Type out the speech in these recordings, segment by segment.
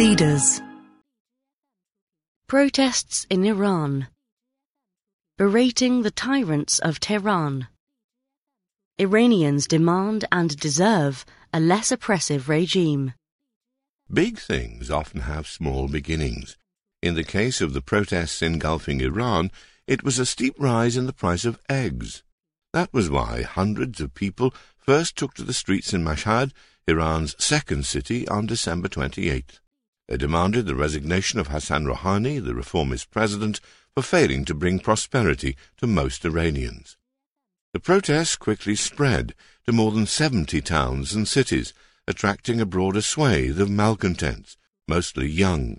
Leaders Protests in Iran Berating the tyrants of Tehran Iranians demand and deserve a less oppressive regime. Big things often have small beginnings. In the case of the protests engulfing Iran, it was a steep rise in the price of eggs. That was why hundreds of people first took to the streets in Mashhad, Iran's second city, on December 28th. They demanded the resignation of Hassan Rouhani, the reformist president, for failing to bring prosperity to most Iranians. The protests quickly spread to more than 70 towns and cities, attracting a broader swathe of malcontents, mostly young.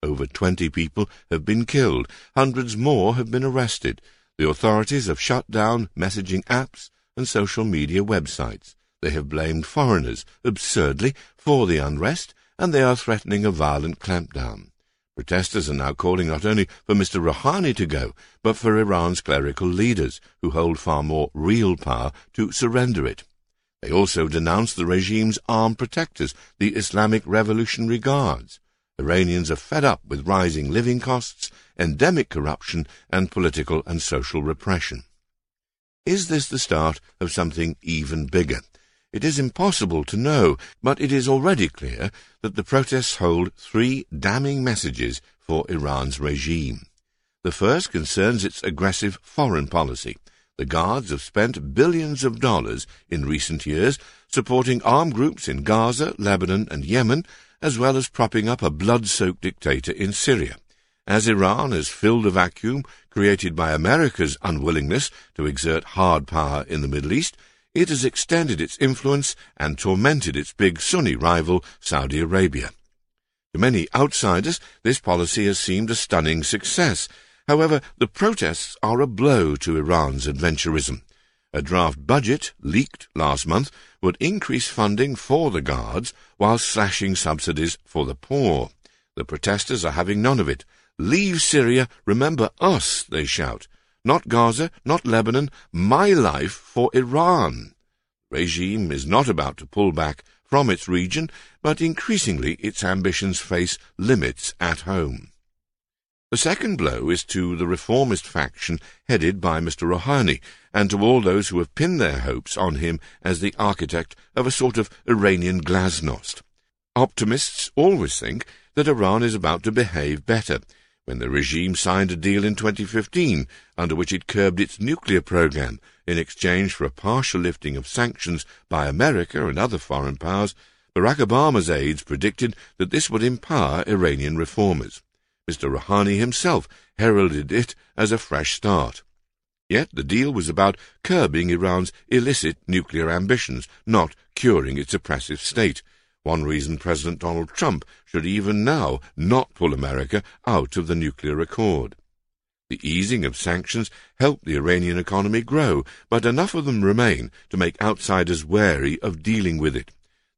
Over 20 people have been killed, hundreds more have been arrested. The authorities have shut down messaging apps and social media websites. They have blamed foreigners, absurdly, for the unrest and they are threatening a violent clampdown. Protesters are now calling not only for Mr. Rouhani to go, but for Iran's clerical leaders, who hold far more real power, to surrender it. They also denounce the regime's armed protectors, the Islamic Revolutionary Guards. Iranians are fed up with rising living costs, endemic corruption, and political and social repression. Is this the start of something even bigger? It is impossible to know, but it is already clear that the protests hold three damning messages for Iran's regime. The first concerns its aggressive foreign policy. The Guards have spent billions of dollars in recent years supporting armed groups in Gaza, Lebanon, and Yemen, as well as propping up a blood-soaked dictator in Syria. As Iran has filled a vacuum created by America's unwillingness to exert hard power in the Middle East, it has extended its influence and tormented its big Sunni rival, Saudi Arabia. To many outsiders, this policy has seemed a stunning success. However, the protests are a blow to Iran's adventurism. A draft budget, leaked last month, would increase funding for the guards while slashing subsidies for the poor. The protesters are having none of it. Leave Syria, remember us, they shout. Not Gaza, not Lebanon, my life for Iran. The regime is not about to pull back from its region, but increasingly its ambitions face limits at home. The second blow is to the reformist faction headed by Mr. Rouhani, and to all those who have pinned their hopes on him as the architect of a sort of Iranian glasnost. Optimists always think that Iran is about to behave better, when the regime signed a deal in 2015 under which it curbed its nuclear program in exchange for a partial lifting of sanctions by America and other foreign powers, Barack Obama's aides predicted that this would empower Iranian reformers. Mr. Rouhani himself heralded it as a fresh start. Yet the deal was about curbing Iran's illicit nuclear ambitions, not curing its oppressive state, one reason President Donald Trump should even now not pull America out of the nuclear accord. The easing of sanctions helped the Iranian economy grow, but enough of them remain to make outsiders wary of dealing with it.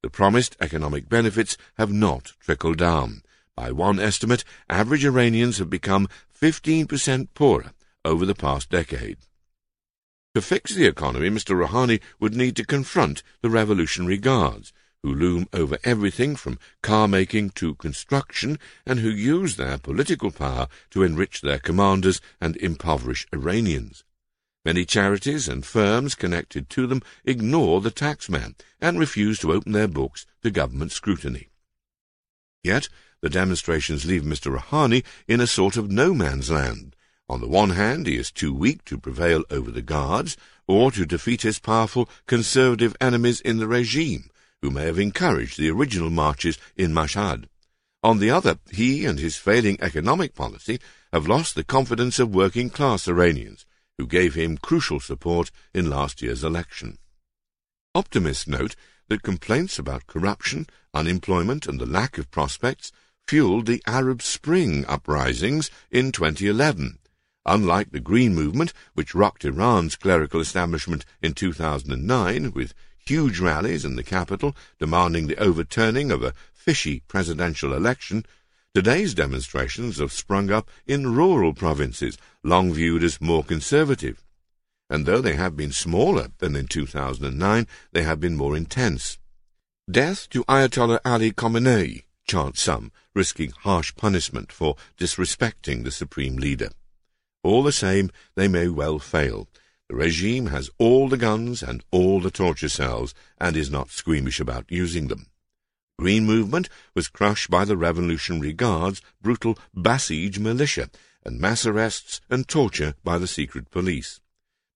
The promised economic benefits have not trickled down. By one estimate, average Iranians have become 15% poorer over the past decade. To fix the economy, Mr. Rouhani would need to confront the Revolutionary Guards, who loom over everything from car making to construction, and who use their political power to enrich their commanders and impoverish Iranians. Many charities and firms connected to them ignore the taxman and refuse to open their books to government scrutiny. Yet the demonstrations leave Mr. Rouhani in a sort of no man's land. On the one hand, he is too weak to prevail over the guards, or to defeat his powerful conservative enemies in the regime, who may have encouraged the original marches in Mashhad. On the other, he and his failing economic policy have lost the confidence of working class Iranians, who gave him crucial support in last year's election. Optimists note that complaints about corruption, unemployment, and the lack of prospects fueled the Arab Spring uprisings in 2011. Unlike the Green Movement, which rocked Iran's clerical establishment in 2009 with huge rallies in the capital demanding the overturning of a fishy presidential election, today's demonstrations have sprung up in rural provinces, long viewed as more conservative. And though they have been smaller than in 2009, they have been more intense. Death to Ayatollah Ali Khamenei, chance some, risking harsh punishment for disrespecting the supreme leader. All the same, they may well fail. The regime has all the guns and all the torture cells, and is not squeamish about using them. Green movement was crushed by the Revolutionary Guard's brutal Basij militia, and mass arrests and torture by the secret police.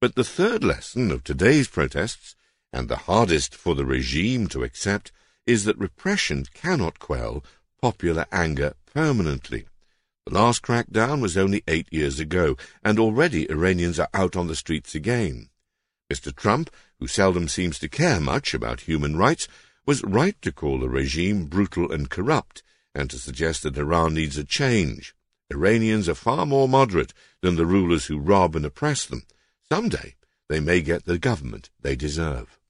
But the third lesson of today's protests, and the hardest for the regime to accept, is that repression cannot quell popular anger permanently. The last crackdown was only eight years ago, and already Iranians are out on the streets again. Mr. Trump, who seldom seems to care much about human rights, was right to call the regime brutal and corrupt, and to suggest that Iran needs a change. Iranians are far more moderate than the rulers who rob and oppress them. Some day they may get the government they deserve.